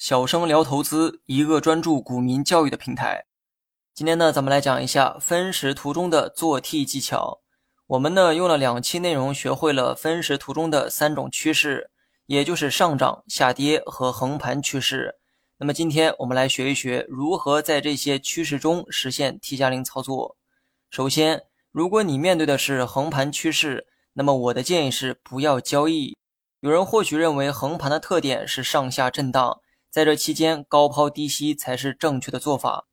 小生聊投资，一个专注股民教育的平台。今天呢，咱们来讲一下分时图中的做 T 技巧。我们呢用了两期内容，学会了分时图中的三种趋势，也就是上涨、下跌和横盘趋势。那么今天我们来学一学如何在这些趋势中实现 T 加零操作。首先，如果你面对的是横盘趋势，那么我的建议是不要交易。有人或许认为横盘的特点是上下震荡。在这期间，高抛低吸才是正确的做法。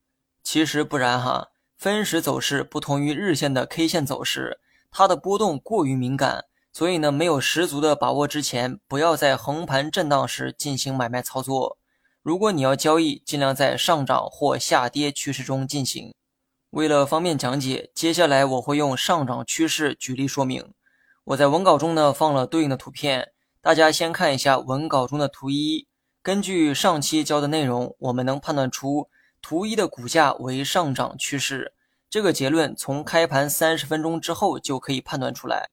其实不然哈，分时走势不同于日线的 K 线走势，它的波动过于敏感，所以呢，没有十足的把握之前，不要在横盘震荡时进行买卖操作。如果你要交易，尽量在上涨或下跌趋势中进行。为了方便讲解，接下来我会用上涨趋势举例说明。我在文稿中呢放了对应的图片，大家先看一下文稿中的图一。根据上期教的内容，我们能判断出图一的股价为上涨趋势。这个结论从开盘三十分钟之后就可以判断出来。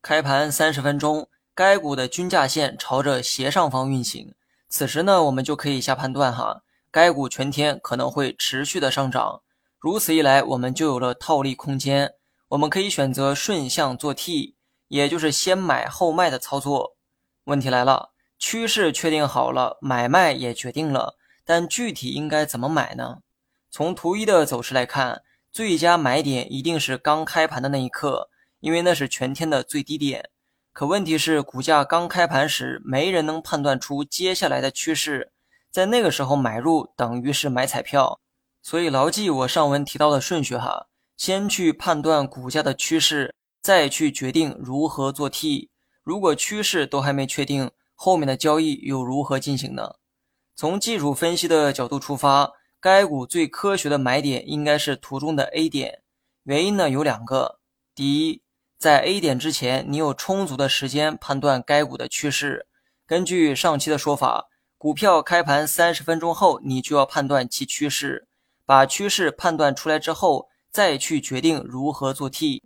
开盘三十分钟，该股的均价线朝着斜上方运行。此时呢，我们就可以下判断哈，该股全天可能会持续的上涨。如此一来，我们就有了套利空间。我们可以选择顺向做 T，也就是先买后卖的操作。问题来了。趋势确定好了，买卖也决定了，但具体应该怎么买呢？从图一的走势来看，最佳买点一定是刚开盘的那一刻，因为那是全天的最低点。可问题是，股价刚开盘时，没人能判断出接下来的趋势，在那个时候买入等于是买彩票。所以牢记我上文提到的顺序哈，先去判断股价的趋势，再去决定如何做 T。如果趋势都还没确定，后面的交易又如何进行呢？从技术分析的角度出发，该股最科学的买点应该是图中的 A 点。原因呢有两个：第一，在 A 点之前，你有充足的时间判断该股的趋势。根据上期的说法，股票开盘三十分钟后，你就要判断其趋势。把趋势判断出来之后，再去决定如何做 T。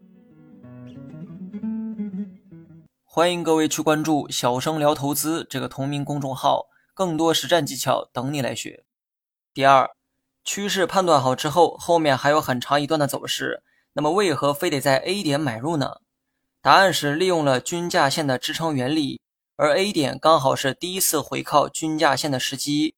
欢迎各位去关注“小生聊投资”这个同名公众号，更多实战技巧等你来学。第二，趋势判断好之后，后面还有很长一段的走势，那么为何非得在 A 点买入呢？答案是利用了均价线的支撑原理，而 A 点刚好是第一次回靠均价线的时机。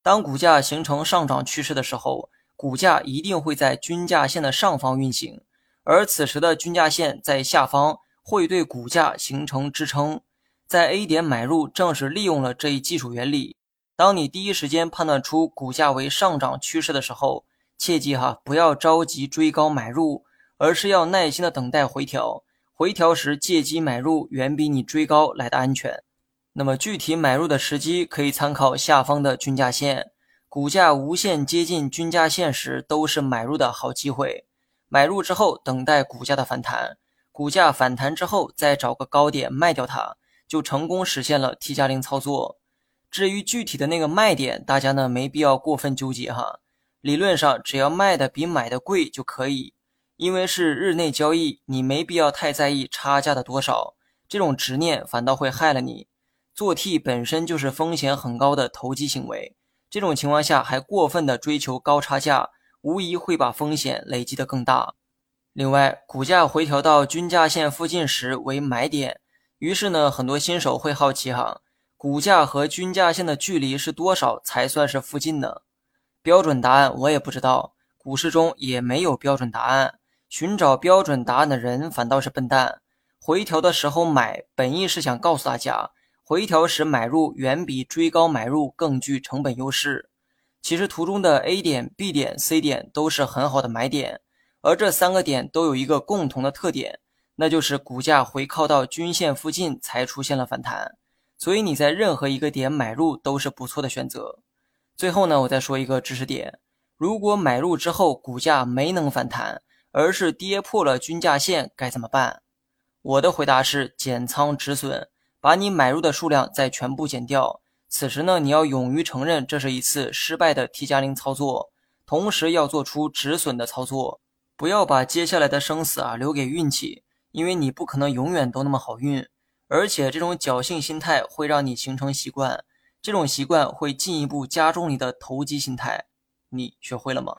当股价形成上涨趋势的时候，股价一定会在均价线的上方运行，而此时的均价线在下方。会对股价形成支撑，在 A 点买入正是利用了这一技术原理。当你第一时间判断出股价为上涨趋势的时候，切记哈，不要着急追高买入，而是要耐心的等待回调。回调时借机买入，远比你追高来的安全。那么具体买入的时机可以参考下方的均价线，股价无限接近均价线时都是买入的好机会。买入之后，等待股价的反弹。股价反弹之后，再找个高点卖掉它，就成功实现了 T 加零操作。至于具体的那个卖点，大家呢没必要过分纠结哈。理论上，只要卖的比买的贵就可以，因为是日内交易，你没必要太在意差价的多少，这种执念反倒会害了你。做 T 本身就是风险很高的投机行为，这种情况下还过分的追求高差价，无疑会把风险累积的更大。另外，股价回调到均价线附近时为买点。于是呢，很多新手会好奇哈，股价和均价线的距离是多少才算是附近呢？标准答案我也不知道，股市中也没有标准答案。寻找标准答案的人反倒是笨蛋。回调的时候买，本意是想告诉大家，回调时买入远比追高买入更具成本优势。其实图中的 A 点、B 点、C 点都是很好的买点。而这三个点都有一个共同的特点，那就是股价回靠到均线附近才出现了反弹，所以你在任何一个点买入都是不错的选择。最后呢，我再说一个知识点：如果买入之后股价没能反弹，而是跌破了均价线，该怎么办？我的回答是减仓止损，把你买入的数量再全部减掉。此时呢，你要勇于承认这是一次失败的 T 加零操作，同时要做出止损的操作。不要把接下来的生死啊留给运气，因为你不可能永远都那么好运，而且这种侥幸心态会让你形成习惯，这种习惯会进一步加重你的投机心态。你学会了吗？